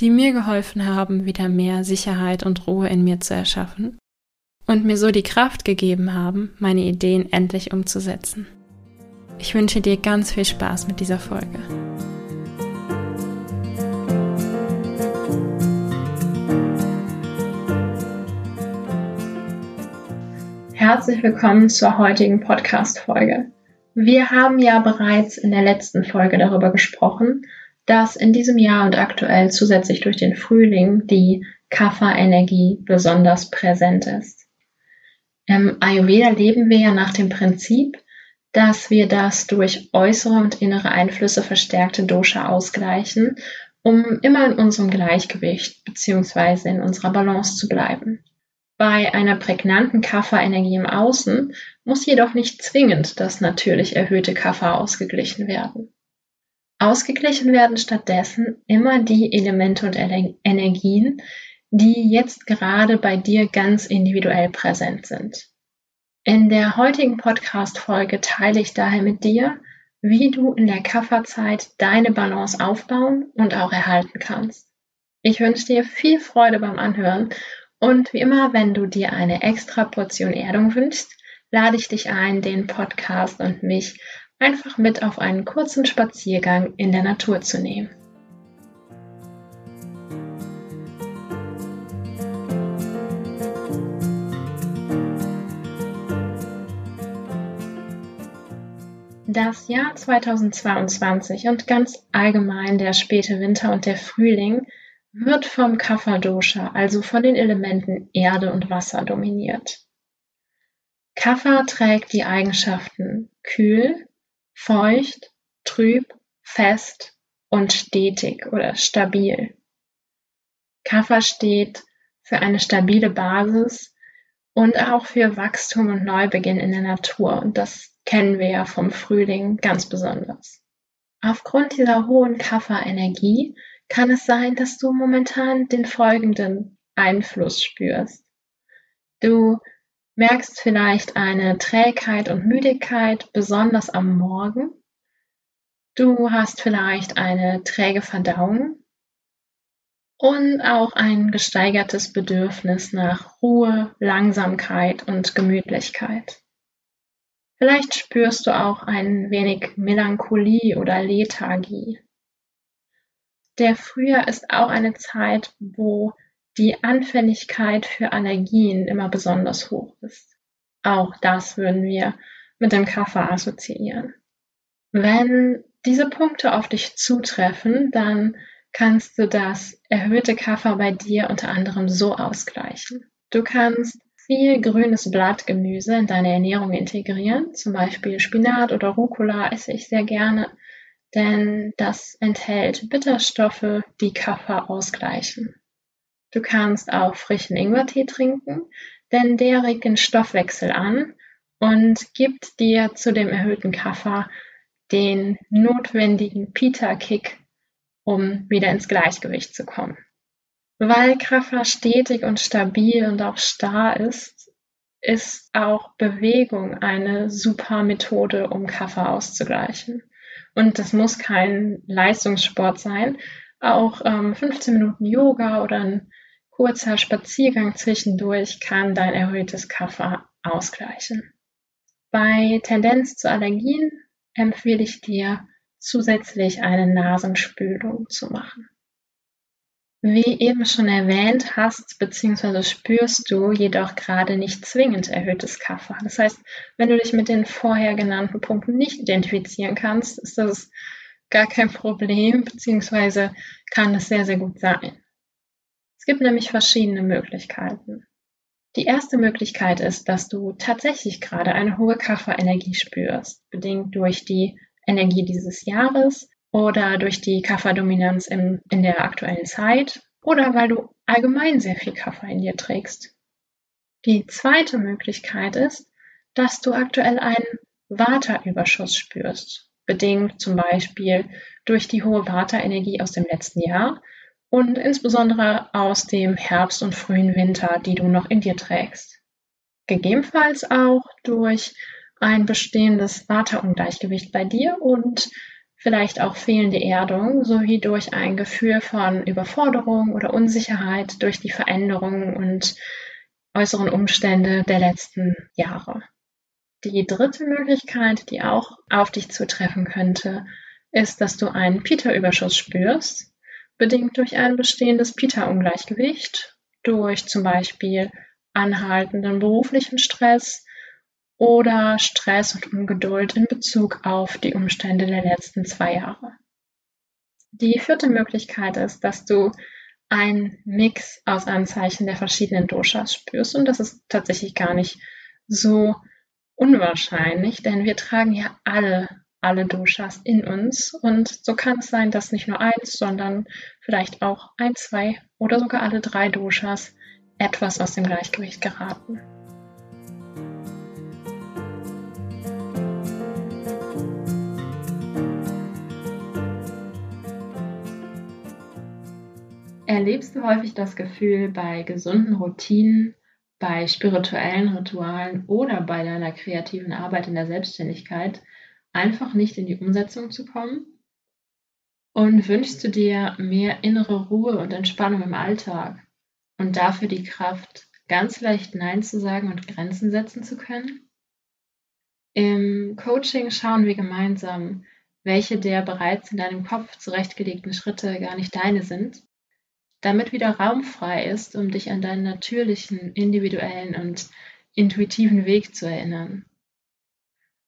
die mir geholfen haben, wieder mehr Sicherheit und Ruhe in mir zu erschaffen und mir so die Kraft gegeben haben, meine Ideen endlich umzusetzen. Ich wünsche dir ganz viel Spaß mit dieser Folge. Herzlich willkommen zur heutigen Podcast-Folge. Wir haben ja bereits in der letzten Folge darüber gesprochen, dass in diesem Jahr und aktuell zusätzlich durch den Frühling die Kapha-Energie besonders präsent ist. Im Ayurveda leben wir ja nach dem Prinzip, dass wir das durch äußere und innere Einflüsse verstärkte Dosha ausgleichen, um immer in unserem Gleichgewicht bzw. in unserer Balance zu bleiben. Bei einer prägnanten Kapha-Energie im Außen muss jedoch nicht zwingend das natürlich erhöhte Kapha ausgeglichen werden. Ausgeglichen werden stattdessen immer die Elemente und Energien, die jetzt gerade bei dir ganz individuell präsent sind. In der heutigen Podcast-Folge teile ich daher mit dir, wie du in der Kafferzeit deine Balance aufbauen und auch erhalten kannst. Ich wünsche dir viel Freude beim Anhören und wie immer, wenn du dir eine extra Portion Erdung wünschst, lade ich dich ein, den Podcast und mich einfach mit auf einen kurzen Spaziergang in der Natur zu nehmen. Das Jahr 2022 und ganz allgemein der späte Winter und der Frühling wird vom Kapha-Dosha, also von den Elementen Erde und Wasser, dominiert. Kapha trägt die Eigenschaften kühl, feucht, trüb, fest und stetig oder stabil. Kapha steht für eine stabile Basis und auch für Wachstum und Neubeginn in der Natur. Und das kennen wir ja vom Frühling ganz besonders. Aufgrund dieser hohen Kapha-Energie kann es sein, dass du momentan den folgenden Einfluss spürst. Du merkst vielleicht eine Trägheit und Müdigkeit, besonders am Morgen. Du hast vielleicht eine träge Verdauung und auch ein gesteigertes Bedürfnis nach Ruhe, Langsamkeit und Gemütlichkeit. Vielleicht spürst du auch ein wenig Melancholie oder Lethargie. Der Frühjahr ist auch eine Zeit, wo die Anfälligkeit für Allergien immer besonders hoch ist. Auch das würden wir mit dem Kaffer assoziieren. Wenn diese Punkte auf dich zutreffen, dann kannst du das erhöhte Kaffer bei dir unter anderem so ausgleichen. Du kannst viel grünes Blattgemüse in deine Ernährung integrieren, zum Beispiel Spinat oder Rucola esse ich sehr gerne denn das enthält Bitterstoffe, die Kaffer ausgleichen. Du kannst auch frischen Ingwertee trinken, denn der regt den Stoffwechsel an und gibt dir zu dem erhöhten Kaffer den notwendigen Pita-Kick, um wieder ins Gleichgewicht zu kommen. Weil Kaffer stetig und stabil und auch starr ist, ist auch Bewegung eine super Methode, um Kaffer auszugleichen. Und das muss kein Leistungssport sein. Auch ähm, 15 Minuten Yoga oder ein kurzer Spaziergang zwischendurch kann dein erhöhtes Kaffer ausgleichen. Bei Tendenz zu Allergien empfehle ich dir, zusätzlich eine Nasenspülung zu machen. Wie eben schon erwähnt, hast bzw. spürst du jedoch gerade nicht zwingend erhöhtes Kaffer. Das heißt, wenn du dich mit den vorher genannten Punkten nicht identifizieren kannst, ist das gar kein Problem bzw. kann es sehr, sehr gut sein. Es gibt nämlich verschiedene Möglichkeiten. Die erste Möglichkeit ist, dass du tatsächlich gerade eine hohe Kafferenergie spürst, bedingt durch die Energie dieses Jahres oder durch die Kafferdominanz in, in der aktuellen Zeit oder weil du allgemein sehr viel Kaffer in dir trägst. Die zweite Möglichkeit ist, dass du aktuell einen Vata-Überschuss spürst, bedingt zum Beispiel durch die hohe Vata-Energie aus dem letzten Jahr und insbesondere aus dem Herbst und frühen Winter, die du noch in dir trägst. Gegebenenfalls auch durch ein bestehendes Vata-Ungleichgewicht bei dir und vielleicht auch fehlende Erdung sowie durch ein Gefühl von Überforderung oder Unsicherheit durch die Veränderungen und äußeren Umstände der letzten Jahre. Die dritte Möglichkeit, die auch auf dich zutreffen könnte, ist, dass du einen Pita-Überschuss spürst, bedingt durch ein bestehendes Pita-Ungleichgewicht, durch zum Beispiel anhaltenden beruflichen Stress oder Stress und Ungeduld in Bezug auf die Umstände der letzten zwei Jahre. Die vierte Möglichkeit ist, dass du einen Mix aus Anzeichen der verschiedenen Doshas spürst und das ist tatsächlich gar nicht so unwahrscheinlich, denn wir tragen ja alle, alle Doshas in uns und so kann es sein, dass nicht nur eins, sondern vielleicht auch ein, zwei oder sogar alle drei Doshas etwas aus dem Gleichgewicht geraten. Erlebst du häufig das Gefühl, bei gesunden Routinen bei spirituellen Ritualen oder bei deiner kreativen Arbeit in der Selbstständigkeit einfach nicht in die Umsetzung zu kommen? Und wünschst du dir mehr innere Ruhe und Entspannung im Alltag und dafür die Kraft, ganz leicht Nein zu sagen und Grenzen setzen zu können? Im Coaching schauen wir gemeinsam, welche der bereits in deinem Kopf zurechtgelegten Schritte gar nicht deine sind damit wieder Raum frei ist, um dich an deinen natürlichen, individuellen und intuitiven Weg zu erinnern.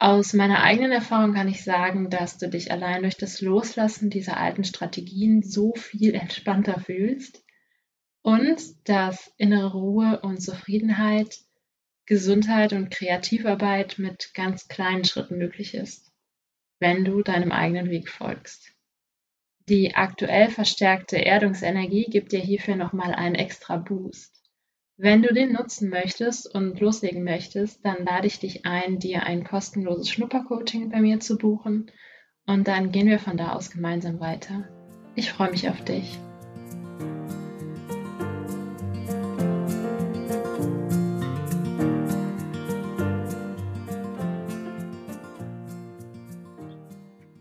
Aus meiner eigenen Erfahrung kann ich sagen, dass du dich allein durch das Loslassen dieser alten Strategien so viel entspannter fühlst und dass innere Ruhe und Zufriedenheit, Gesundheit und Kreativarbeit mit ganz kleinen Schritten möglich ist, wenn du deinem eigenen Weg folgst. Die aktuell verstärkte Erdungsenergie gibt dir hierfür nochmal einen extra Boost. Wenn du den nutzen möchtest und loslegen möchtest, dann lade ich dich ein, dir ein kostenloses Schnuppercoaching bei mir zu buchen und dann gehen wir von da aus gemeinsam weiter. Ich freue mich auf dich.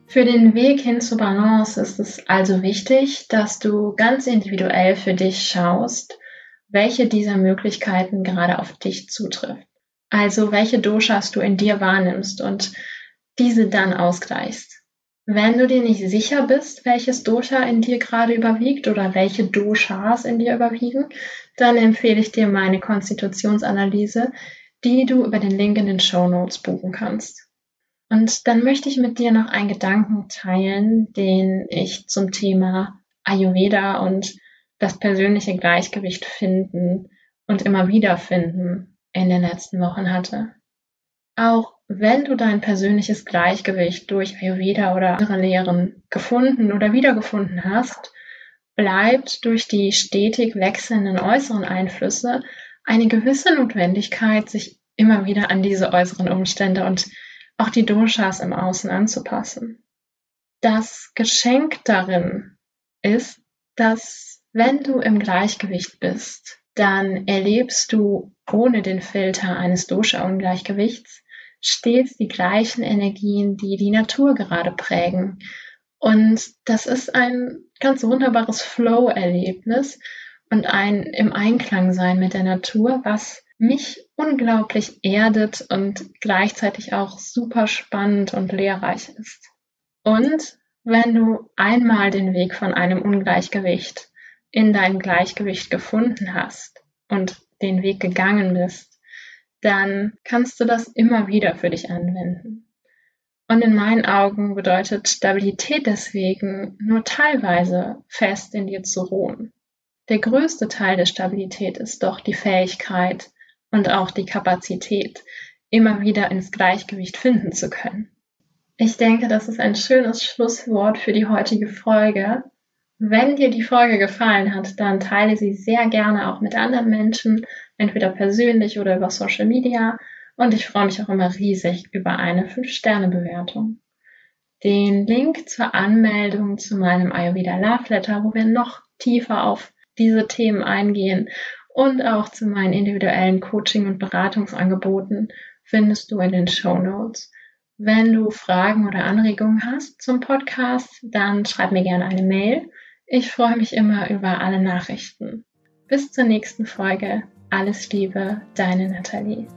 Für den Weg hin zur Balance ist es also wichtig, dass du ganz individuell für dich schaust, welche dieser Möglichkeiten gerade auf dich zutrifft. Also welche Doshas du in dir wahrnimmst und diese dann ausgleichst. Wenn du dir nicht sicher bist, welches Dosha in dir gerade überwiegt oder welche Doshas in dir überwiegen, dann empfehle ich dir meine Konstitutionsanalyse, die du über den Link in den Show Notes buchen kannst. Und dann möchte ich mit dir noch einen Gedanken teilen, den ich zum Thema Ayurveda und das persönliche Gleichgewicht finden und immer wieder finden in den letzten Wochen hatte. Auch wenn du dein persönliches Gleichgewicht durch Ayurveda oder andere Lehren gefunden oder wiedergefunden hast, bleibt durch die stetig wechselnden äußeren Einflüsse eine gewisse Notwendigkeit, sich immer wieder an diese äußeren Umstände und auch die Doshas im Außen anzupassen. Das Geschenk darin ist, dass wenn du im Gleichgewicht bist, dann erlebst du ohne den Filter eines Dosha-Ungleichgewichts stets die gleichen Energien, die die Natur gerade prägen. Und das ist ein ganz wunderbares Flow-Erlebnis und ein im Einklang sein mit der Natur, was mich unglaublich erdet und gleichzeitig auch super spannend und lehrreich ist. Und wenn du einmal den Weg von einem Ungleichgewicht in dein Gleichgewicht gefunden hast und den Weg gegangen bist, dann kannst du das immer wieder für dich anwenden. Und in meinen Augen bedeutet Stabilität deswegen nur teilweise fest in dir zu ruhen. Der größte Teil der Stabilität ist doch die Fähigkeit, und auch die Kapazität, immer wieder ins Gleichgewicht finden zu können. Ich denke, das ist ein schönes Schlusswort für die heutige Folge. Wenn dir die Folge gefallen hat, dann teile sie sehr gerne auch mit anderen Menschen, entweder persönlich oder über Social Media. Und ich freue mich auch immer riesig über eine 5-Sterne-Bewertung. Den Link zur Anmeldung zu meinem Ayurveda Love Letter, wo wir noch tiefer auf diese Themen eingehen und auch zu meinen individuellen Coaching- und Beratungsangeboten findest du in den Show Notes. Wenn du Fragen oder Anregungen hast zum Podcast, dann schreib mir gerne eine Mail. Ich freue mich immer über alle Nachrichten. Bis zur nächsten Folge. Alles Liebe, deine Nathalie.